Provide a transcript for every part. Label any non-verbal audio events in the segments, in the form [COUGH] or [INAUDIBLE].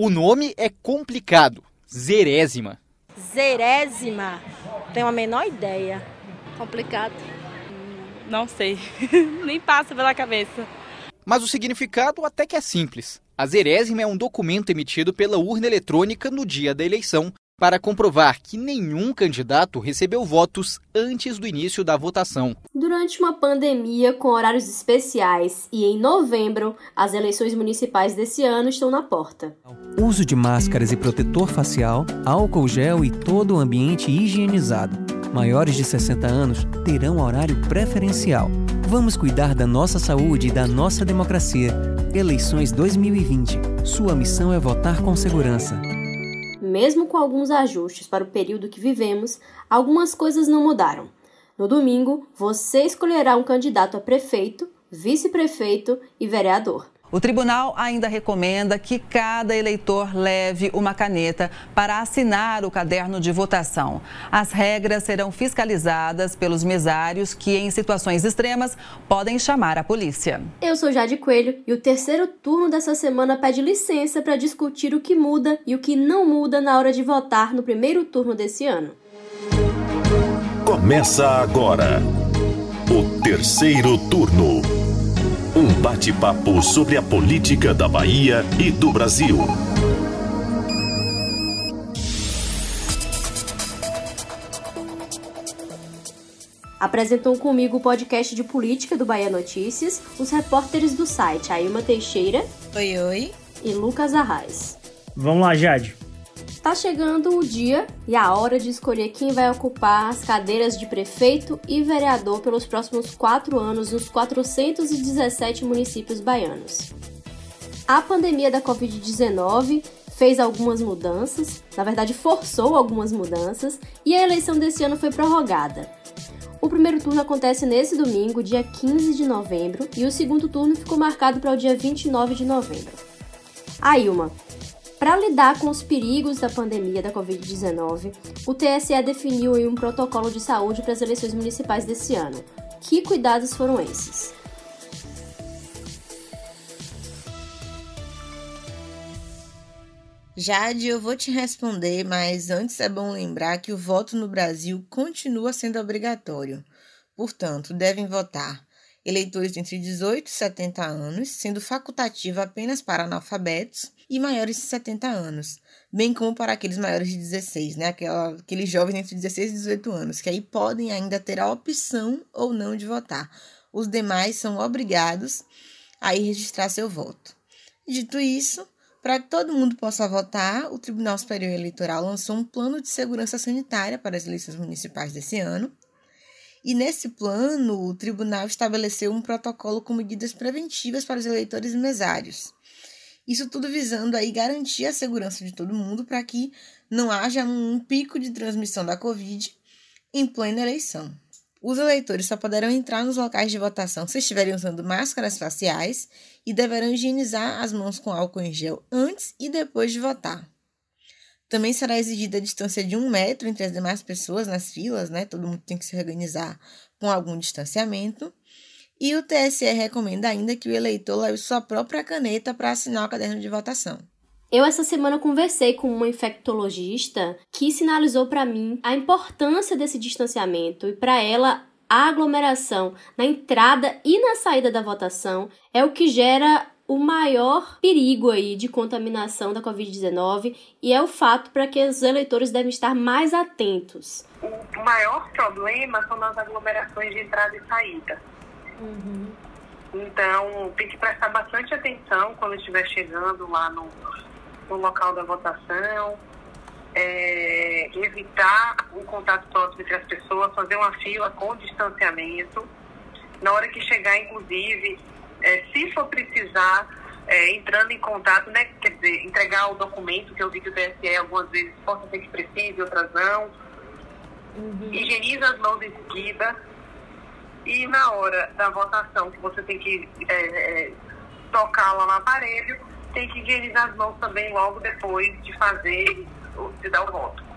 O nome é complicado, Zerésima. Zerésima? Tenho a menor ideia. Complicado. Não sei, [LAUGHS] nem passa pela cabeça. Mas o significado até que é simples. A zerésima é um documento emitido pela urna eletrônica no dia da eleição para comprovar que nenhum candidato recebeu votos antes do início da votação. Durante uma pandemia com horários especiais e em novembro, as eleições municipais desse ano estão na porta. Uso de máscaras e protetor facial, álcool gel e todo o ambiente higienizado. Maiores de 60 anos terão horário preferencial. Vamos cuidar da nossa saúde e da nossa democracia. Eleições 2020. Sua missão é votar com segurança. Mesmo com alguns ajustes para o período que vivemos, algumas coisas não mudaram. No domingo, você escolherá um candidato a prefeito, vice-prefeito e vereador. O tribunal ainda recomenda que cada eleitor leve uma caneta para assinar o caderno de votação. As regras serão fiscalizadas pelos mesários que, em situações extremas, podem chamar a polícia. Eu sou Jade Coelho e o terceiro turno dessa semana pede licença para discutir o que muda e o que não muda na hora de votar no primeiro turno desse ano. Começa agora o terceiro turno. Um bate-papo sobre a política da Bahia e do Brasil. Apresentam comigo o podcast de política do Bahia Notícias os repórteres do site Ailma Teixeira. Oi, oi. E Lucas Arraes. Vamos lá, Jade. Está chegando o dia e a hora de escolher quem vai ocupar as cadeiras de prefeito e vereador pelos próximos quatro anos nos 417 municípios baianos. A pandemia da Covid-19 fez algumas mudanças, na verdade forçou algumas mudanças, e a eleição desse ano foi prorrogada. O primeiro turno acontece nesse domingo, dia 15 de novembro, e o segundo turno ficou marcado para o dia 29 de novembro. A Ilma, para lidar com os perigos da pandemia da Covid-19, o TSE definiu um protocolo de saúde para as eleições municipais desse ano. Que cuidados foram esses? Jade, eu vou te responder, mas antes é bom lembrar que o voto no Brasil continua sendo obrigatório. Portanto, devem votar eleitores entre 18 e 70 anos, sendo facultativo apenas para analfabetos e maiores de 70 anos, bem como para aqueles maiores de 16, né? Aquela, aqueles jovens entre 16 e 18 anos, que aí podem ainda ter a opção ou não de votar. Os demais são obrigados a ir registrar seu voto. Dito isso, para que todo mundo possa votar, o Tribunal Superior Eleitoral lançou um plano de segurança sanitária para as eleições municipais desse ano. E nesse plano, o tribunal estabeleceu um protocolo com medidas preventivas para os eleitores mesários. Isso tudo visando aí garantir a segurança de todo mundo para que não haja um pico de transmissão da Covid em plena eleição. Os eleitores só poderão entrar nos locais de votação se estiverem usando máscaras faciais e deverão higienizar as mãos com álcool em gel antes e depois de votar. Também será exigida a distância de um metro entre as demais pessoas nas filas, né? Todo mundo tem que se organizar com algum distanciamento. E o TSE recomenda ainda que o eleitor leve sua própria caneta para assinar o caderno de votação. Eu essa semana conversei com uma infectologista que sinalizou para mim a importância desse distanciamento e para ela a aglomeração na entrada e na saída da votação é o que gera o maior perigo aí de contaminação da Covid-19 e é o fato para que os eleitores devem estar mais atentos. O maior problema são nas aglomerações de entrada e saída. Uhum. Então, tem que prestar bastante atenção quando estiver chegando lá no, no local da votação, é, evitar o contato próximo entre as pessoas, fazer uma fila com distanciamento. Na hora que chegar, inclusive, é, se for precisar, é, entrando em contato, né, quer dizer, entregar o documento, que eu vi que o TSE algumas vezes possa ser que precise, outras não. Uhum. Higieniza as mãos em seguida e na hora da votação, que você tem que é, é, tocar lá no aparelho, tem que higienizar as mãos também logo depois de fazer, de dar o voto.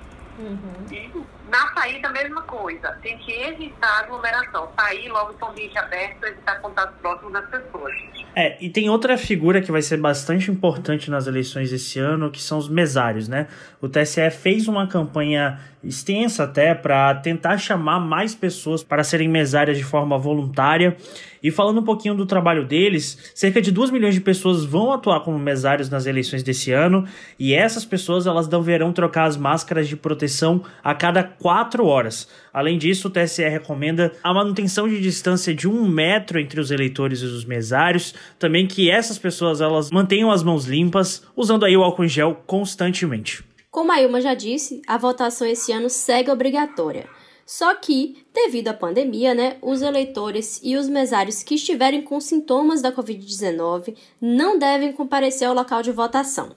Uhum. E Na saída, a mesma coisa. Tem que evitar aglomeração. Sair logo com o ambiente aberto, evitar contato próximo das pessoas. É, e tem outra figura que vai ser bastante importante nas eleições desse ano, que são os mesários, né? O TSE fez uma campanha extensa até para tentar chamar mais pessoas para serem mesárias de forma voluntária. E falando um pouquinho do trabalho deles, cerca de 2 milhões de pessoas vão atuar como mesários nas eleições desse ano, e essas pessoas elas deverão trocar as máscaras de proteção a cada 4 horas. Além disso, o TSE recomenda a manutenção de distância de um metro entre os eleitores e os mesários, também que essas pessoas elas mantenham as mãos limpas, usando aí o álcool em gel constantemente. Como a Ilma já disse, a votação esse ano segue obrigatória. Só que, devido à pandemia, né, os eleitores e os mesários que estiverem com sintomas da Covid-19 não devem comparecer ao local de votação.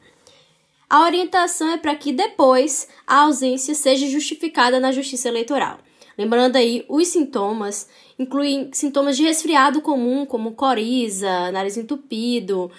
A orientação é para que depois a ausência seja justificada na Justiça Eleitoral. Lembrando aí, os sintomas incluem sintomas de resfriado comum, como coriza, nariz entupido,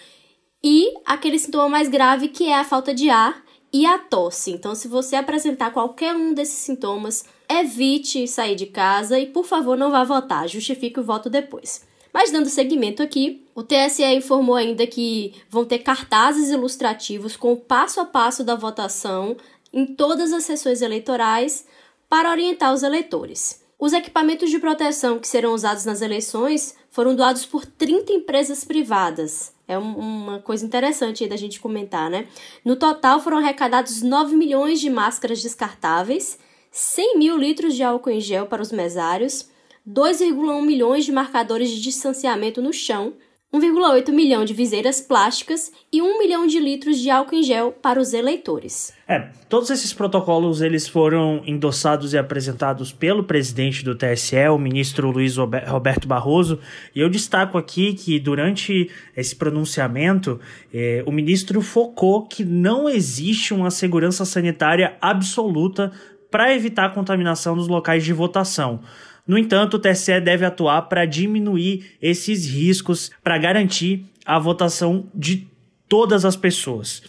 e aquele sintoma mais grave que é a falta de ar e a tosse. Então, se você apresentar qualquer um desses sintomas, evite sair de casa e, por favor, não vá votar. Justifique o voto depois. Mas dando seguimento aqui, o TSE informou ainda que vão ter cartazes ilustrativos com o passo a passo da votação em todas as sessões eleitorais para orientar os eleitores. Os equipamentos de proteção que serão usados nas eleições foram doados por 30 empresas privadas. É uma coisa interessante da gente comentar, né? No total foram arrecadados 9 milhões de máscaras descartáveis, 100 mil litros de álcool em gel para os mesários, 2,1 milhões de marcadores de distanciamento no chão 1,8 milhão de viseiras plásticas e 1 milhão de litros de álcool em gel para os eleitores. É, todos esses protocolos eles foram endossados e apresentados pelo presidente do TSE, o ministro Luiz Roberto Barroso, e eu destaco aqui que durante esse pronunciamento, eh, o ministro focou que não existe uma segurança sanitária absoluta para evitar a contaminação nos locais de votação. No entanto, o TSE deve atuar para diminuir esses riscos, para garantir a votação de todas as pessoas.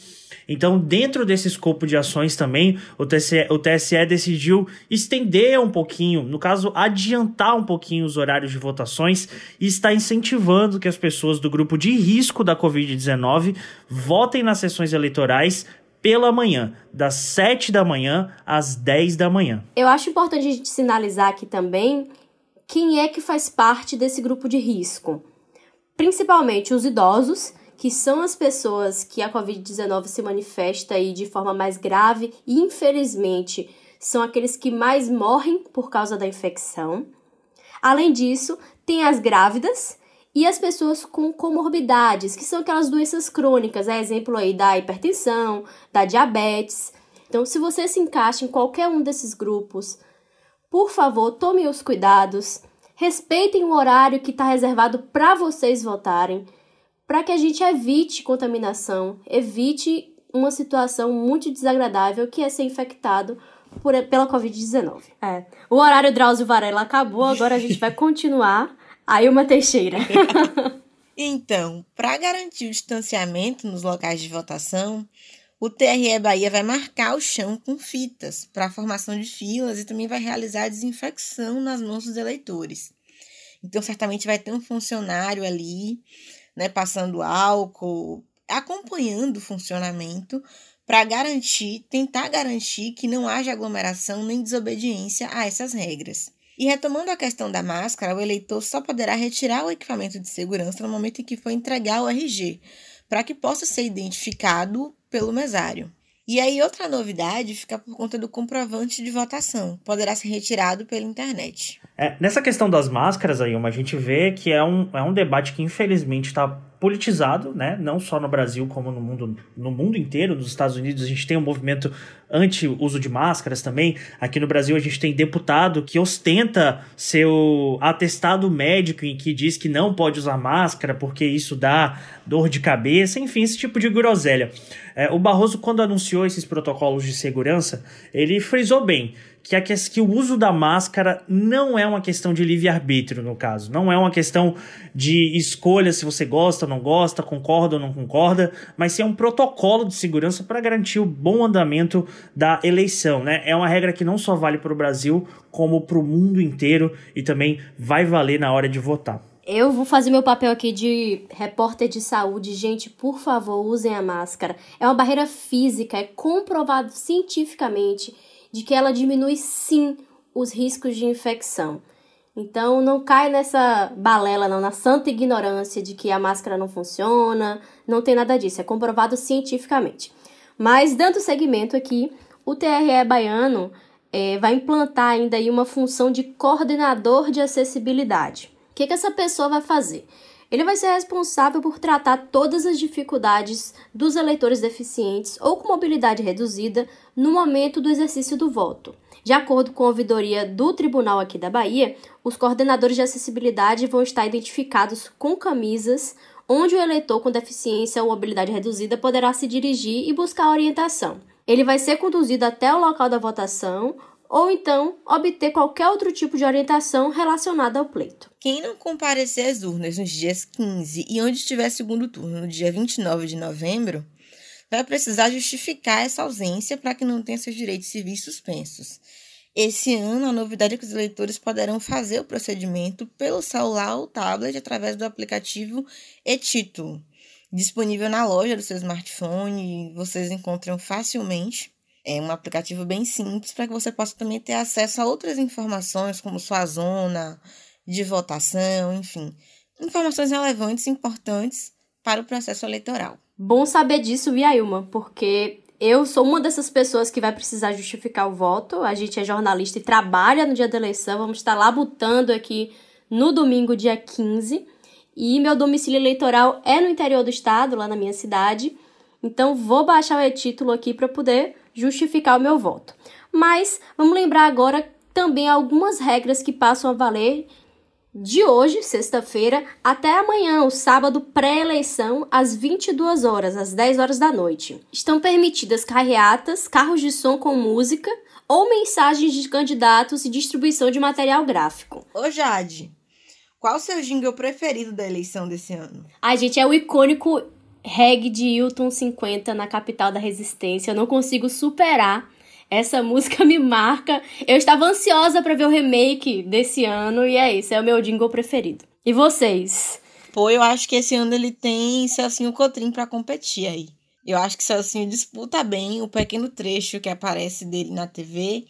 Então, dentro desse escopo de ações também, o TSE, o TSE decidiu estender um pouquinho, no caso, adiantar um pouquinho os horários de votações e está incentivando que as pessoas do grupo de risco da Covid-19 votem nas sessões eleitorais pela manhã, das 7 da manhã às 10 da manhã. Eu acho importante a gente sinalizar aqui também quem é que faz parte desse grupo de risco. Principalmente os idosos, que são as pessoas que a Covid-19 se manifesta aí de forma mais grave e, infelizmente, são aqueles que mais morrem por causa da infecção. Além disso, tem as grávidas e as pessoas com comorbidades, que são aquelas doenças crônicas, é exemplo aí da hipertensão, da diabetes. Então, se você se encaixa em qualquer um desses grupos, por favor, tomem os cuidados, respeitem o horário que está reservado para vocês votarem, para que a gente evite contaminação, evite uma situação muito desagradável que é ser infectado por, pela Covid-19. É. O horário Drauzio Varela acabou, agora a gente vai continuar Ailma Teixeira. [LAUGHS] então, para garantir o distanciamento nos locais de votação, o TRE Bahia vai marcar o chão com fitas para a formação de filas e também vai realizar a desinfecção nas mãos dos eleitores. Então, certamente vai ter um funcionário ali, né, passando álcool, acompanhando o funcionamento para garantir, tentar garantir que não haja aglomeração nem desobediência a essas regras. E retomando a questão da máscara, o eleitor só poderá retirar o equipamento de segurança no momento em que for entregar o RG, para que possa ser identificado pelo mesário. E aí, outra novidade fica por conta do comprovante de votação, poderá ser retirado pela internet. É, nessa questão das máscaras, aí, a gente vê que é um, é um debate que infelizmente está politizado, né? Não só no Brasil, como no mundo, no mundo inteiro. Nos Estados Unidos a gente tem um movimento anti-uso de máscaras também. Aqui no Brasil a gente tem deputado que ostenta seu atestado médico em que diz que não pode usar máscara porque isso dá dor de cabeça, enfim, esse tipo de groselha. É, o Barroso, quando anunciou esses protocolos de segurança, ele frisou bem que, a, que o uso da máscara não é uma questão de livre-arbítrio, no caso. Não é uma questão de escolha se você gosta ou não gosta, concorda ou não concorda, mas sim é um protocolo de segurança para garantir o bom andamento da eleição. Né? É uma regra que não só vale para o Brasil, como para o mundo inteiro e também vai valer na hora de votar. Eu vou fazer meu papel aqui de repórter de saúde. Gente, por favor, usem a máscara. É uma barreira física, é comprovado cientificamente de que ela diminui sim os riscos de infecção. Então não cai nessa balela não, na santa ignorância de que a máscara não funciona, não tem nada disso, é comprovado cientificamente. Mas dando seguimento aqui, o TRE baiano é, vai implantar ainda aí uma função de coordenador de acessibilidade. O que, que essa pessoa vai fazer? Ele vai ser responsável por tratar todas as dificuldades dos eleitores deficientes ou com mobilidade reduzida no momento do exercício do voto. De acordo com a ouvidoria do Tribunal aqui da Bahia, os coordenadores de acessibilidade vão estar identificados com camisas onde o eleitor com deficiência ou mobilidade reduzida poderá se dirigir e buscar orientação. Ele vai ser conduzido até o local da votação, ou então obter qualquer outro tipo de orientação relacionada ao pleito. Quem não comparecer às urnas nos dias 15 e onde estiver segundo turno no dia 29 de novembro, vai precisar justificar essa ausência para que não tenha seus direitos civis suspensos. Esse ano, a novidade é que os eleitores poderão fazer o procedimento pelo celular ou tablet através do aplicativo e-título, disponível na loja do seu smartphone, vocês encontram facilmente é um aplicativo bem simples para que você possa também ter acesso a outras informações, como sua zona de votação, enfim, informações relevantes e importantes para o processo eleitoral. Bom saber disso, Viailma, porque eu sou uma dessas pessoas que vai precisar justificar o voto. A gente é jornalista e trabalha no dia da eleição. Vamos estar lá botando aqui no domingo, dia 15. E meu domicílio eleitoral é no interior do estado, lá na minha cidade. Então vou baixar o e-título aqui para poder justificar o meu voto. Mas vamos lembrar agora também algumas regras que passam a valer de hoje, sexta-feira, até amanhã, o sábado pré-eleição, às 22 horas, às 10 horas da noite. Estão permitidas carreatas, carros de som com música ou mensagens de candidatos e distribuição de material gráfico. Ô Jade, qual o seu jingle preferido da eleição desse ano? Ai, gente, é o icônico reggae de Hilton 50 na capital da resistência. Eu não consigo superar. Essa música me marca. Eu estava ansiosa para ver o remake desse ano e é isso, é o meu jingle preferido. E vocês? Pô, eu acho que esse ano ele tem Celcinho Cotrim para competir aí. Eu acho que Celcinho disputa bem o pequeno trecho que aparece dele na TV.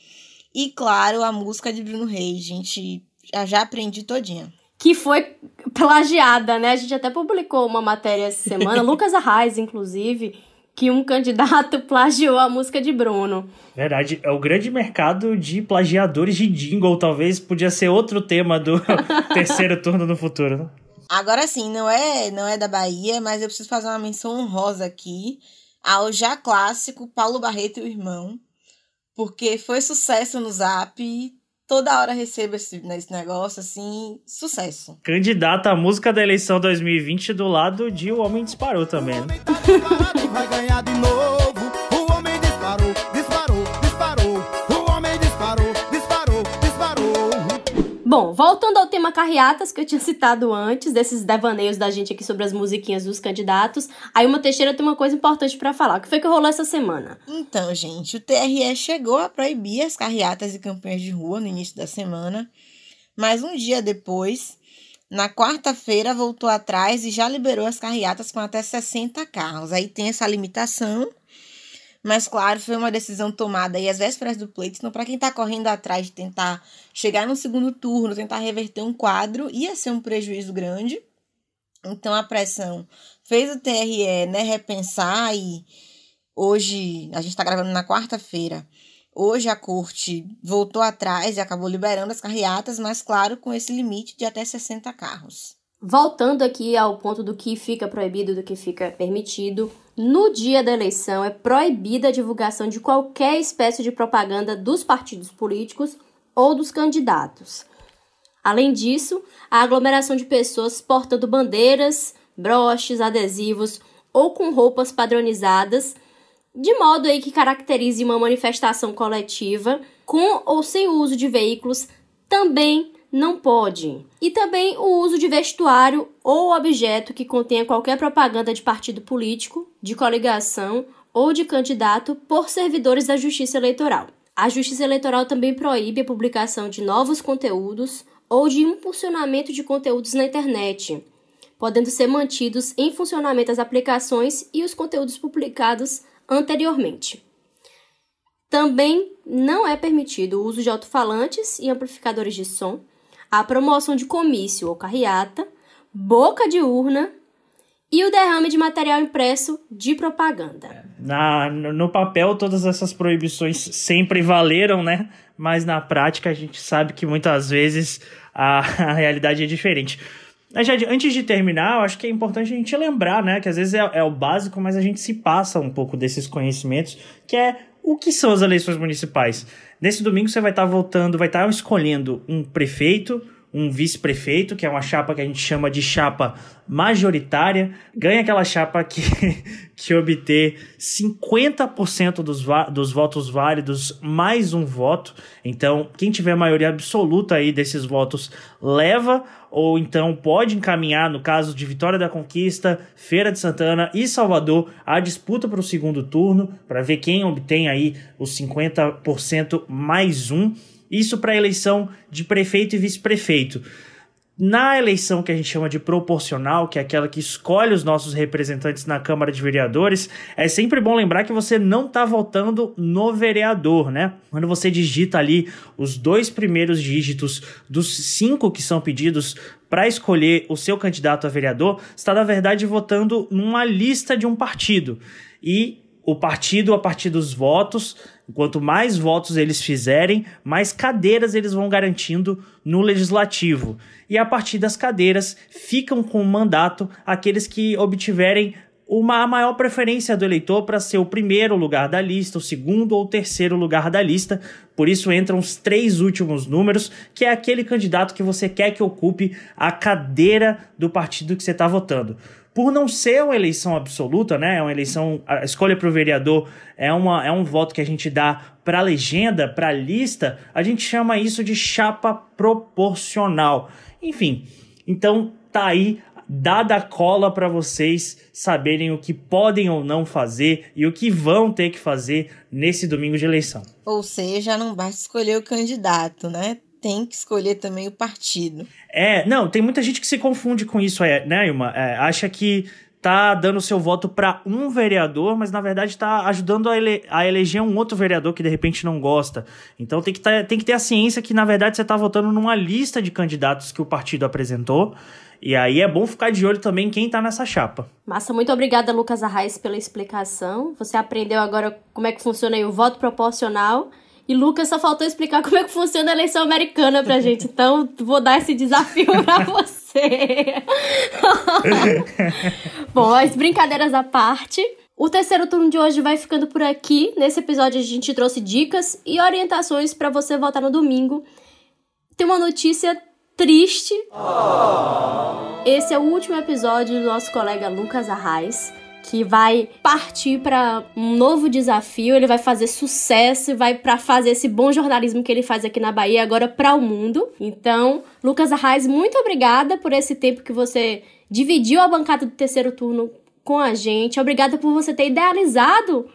E claro, a música de Bruno Reis, gente, já aprendi todinha que foi plagiada, né? A gente até publicou uma matéria essa semana, [LAUGHS] Lucas Arraes, inclusive, que um candidato [LAUGHS] plagiou a música de Bruno. Verdade, é o grande mercado de plagiadores de jingle, talvez podia ser outro tema do [LAUGHS] terceiro turno no futuro. Né? Agora sim, não é, não é da Bahia, mas eu preciso fazer uma menção honrosa aqui ao já clássico Paulo Barreto e o irmão, porque foi sucesso no Zap, toda hora recebo esse, esse negócio, assim, sucesso. Candidata à música da eleição 2020 do lado de O Homem Disparou também. Né? vai ganhar de novo. Voltando ao tema carreatas que eu tinha [LAUGHS] citado antes, desses devaneios da gente aqui sobre as musiquinhas dos candidatos, aí uma Teixeira tem uma coisa importante para falar. O que foi que rolou essa semana? Então, gente, o TRE chegou a proibir as carreatas e campanhas de rua no início da semana, mas um dia depois, na quarta-feira, voltou atrás e já liberou as carreatas com até 60 carros. Aí tem essa limitação mas, claro, foi uma decisão tomada aí às vésperas do pleito. Então, para quem está correndo atrás de tentar chegar no segundo turno, tentar reverter um quadro, ia ser um prejuízo grande. Então, a pressão fez o TRE né, repensar e hoje, a gente está gravando na quarta-feira. Hoje a corte voltou atrás e acabou liberando as carreatas, mas claro, com esse limite de até 60 carros. Voltando aqui ao ponto do que fica proibido, do que fica permitido, no dia da eleição é proibida a divulgação de qualquer espécie de propaganda dos partidos políticos ou dos candidatos. Além disso, a aglomeração de pessoas portando bandeiras, broches, adesivos ou com roupas padronizadas de modo aí que caracterize uma manifestação coletiva com ou sem uso de veículos também não pode. E também o uso de vestuário ou objeto que contenha qualquer propaganda de partido político, de coligação ou de candidato por servidores da Justiça Eleitoral. A Justiça Eleitoral também proíbe a publicação de novos conteúdos ou de impulsionamento de conteúdos na internet, podendo ser mantidos em funcionamento as aplicações e os conteúdos publicados anteriormente. Também não é permitido o uso de alto-falantes e amplificadores de som, a promoção de comício ou carreata, boca de urna e o derrame de material impresso de propaganda. Na, no papel, todas essas proibições sempre valeram, né? Mas na prática, a gente sabe que muitas vezes a, [LAUGHS] a realidade é diferente. Mas, antes de terminar, eu acho que é importante a gente lembrar, né? Que às vezes é, é o básico, mas a gente se passa um pouco desses conhecimentos, que é o que são as eleições municipais. Nesse domingo você vai estar votando, vai estar escolhendo um prefeito, um vice-prefeito, que é uma chapa que a gente chama de chapa majoritária, ganha aquela chapa que, que obter 50% dos, dos votos válidos mais um voto. Então, quem tiver maioria absoluta aí desses votos leva, ou então pode encaminhar, no caso de Vitória da Conquista, Feira de Santana e Salvador, a disputa para o segundo turno, para ver quem obtém aí os 50% mais um. Isso para a eleição de prefeito e vice-prefeito. Na eleição que a gente chama de proporcional, que é aquela que escolhe os nossos representantes na Câmara de Vereadores, é sempre bom lembrar que você não está votando no vereador, né? Quando você digita ali os dois primeiros dígitos dos cinco que são pedidos para escolher o seu candidato a vereador, está na verdade votando numa lista de um partido. E o partido, a partir dos votos, quanto mais votos eles fizerem, mais cadeiras eles vão garantindo no legislativo. E a partir das cadeiras ficam com o mandato aqueles que obtiverem uma a maior preferência do eleitor para ser o primeiro lugar da lista, o segundo ou terceiro lugar da lista. Por isso entram os três últimos números, que é aquele candidato que você quer que ocupe a cadeira do partido que você está votando por não ser uma eleição absoluta, né? É uma eleição, a escolha para o vereador é, uma, é um voto que a gente dá para a legenda, para a lista, a gente chama isso de chapa proporcional. Enfim, então tá aí dada a cola para vocês saberem o que podem ou não fazer e o que vão ter que fazer nesse domingo de eleição. Ou seja, não basta escolher o candidato, né? Tem que escolher também o partido. É, não, tem muita gente que se confunde com isso, é, né, Ilma? É, acha que tá dando seu voto para um vereador, mas na verdade está ajudando a, ele a, eleger um outro vereador que de repente não gosta. Então tem que, tá, tem que ter a ciência que na verdade você está votando numa lista de candidatos que o partido apresentou. E aí é bom ficar de olho também quem tá nessa chapa. Massa, muito obrigada, Lucas Arraes, pela explicação. Você aprendeu agora como é que funciona o voto proporcional. E Lucas só faltou explicar como é que funciona a eleição americana pra gente. Então, vou dar esse desafio pra [LAUGHS] você. [LAUGHS] Bom, as brincadeiras à parte. O terceiro turno de hoje vai ficando por aqui. Nesse episódio a gente trouxe dicas e orientações para você votar no domingo. Tem uma notícia triste. Oh. Esse é o último episódio do nosso colega Lucas Arraes que vai partir para um novo desafio, ele vai fazer sucesso vai para fazer esse bom jornalismo que ele faz aqui na Bahia agora para o mundo. Então, Lucas Arraes, muito obrigada por esse tempo que você dividiu a bancada do terceiro turno com a gente. Obrigada por você ter idealizado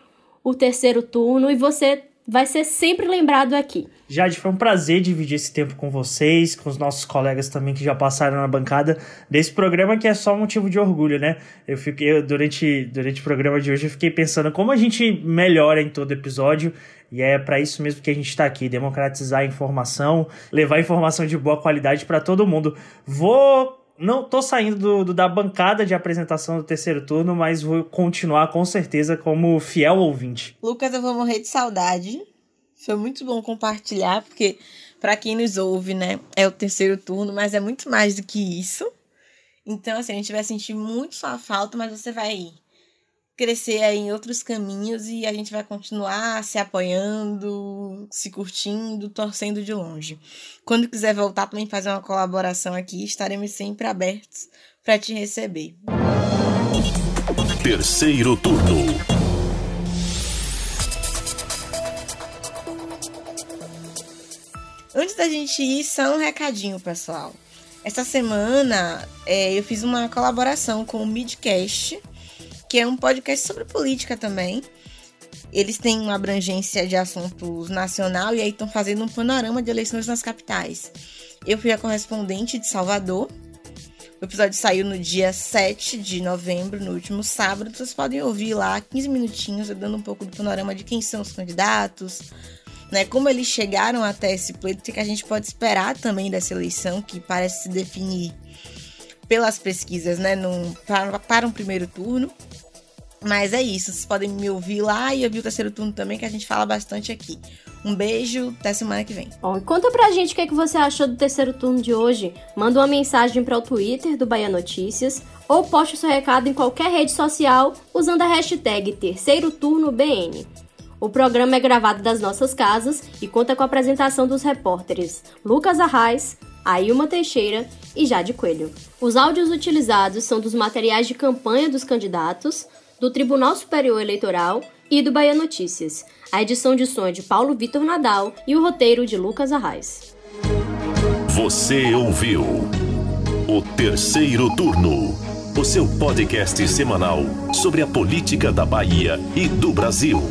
o terceiro turno e você vai ser sempre lembrado aqui. Jade, foi um prazer dividir esse tempo com vocês, com os nossos colegas também que já passaram na bancada desse programa que é só motivo de orgulho, né? Eu fiquei durante durante o programa de hoje eu fiquei pensando como a gente melhora em todo episódio e é para isso mesmo que a gente está aqui, democratizar a informação, levar informação de boa qualidade para todo mundo. Vou não tô saindo do, do, da bancada de apresentação do terceiro turno, mas vou continuar com certeza como fiel ouvinte. Lucas, eu vou morrer de saudade. Foi muito bom compartilhar, porque para quem nos ouve, né, é o terceiro turno, mas é muito mais do que isso. Então, assim, a gente vai sentir muito sua falta, mas você vai crescer em outros caminhos e a gente vai continuar se apoiando, se curtindo, torcendo de longe. Quando quiser voltar também fazer uma colaboração aqui, estaremos sempre abertos para te receber. Terceiro turno. Antes da gente ir, só um recadinho, pessoal. Essa semana é, eu fiz uma colaboração com o Midcast, que é um podcast sobre política também. Eles têm uma abrangência de assuntos nacional e aí estão fazendo um panorama de eleições nas capitais. Eu fui a correspondente de Salvador. O episódio saiu no dia 7 de novembro, no último sábado. Vocês podem ouvir lá 15 minutinhos, dando um pouco do panorama de quem são os candidatos, né? Como eles chegaram até esse pleito, o que a gente pode esperar também dessa eleição, que parece se definir pelas pesquisas, né? Num, para, para um primeiro turno. Mas é isso, vocês podem me ouvir lá e ouvir o terceiro turno também, que a gente fala bastante aqui. Um beijo, até semana que vem. Bom, e conta pra gente o que, é que você achou do terceiro turno de hoje. Manda uma mensagem para o Twitter do Bahia Notícias ou poste seu recado em qualquer rede social usando a hashtag Terceiro Turno BN. O programa é gravado das nossas casas e conta com a apresentação dos repórteres Lucas Arraes, Ailma Teixeira e Jade Coelho. Os áudios utilizados são dos materiais de campanha dos candidatos, do Tribunal Superior Eleitoral e do Bahia Notícias. A edição de som é de Paulo Vitor Nadal e o roteiro de Lucas Arraes. Você ouviu o terceiro turno, o seu podcast semanal sobre a política da Bahia e do Brasil.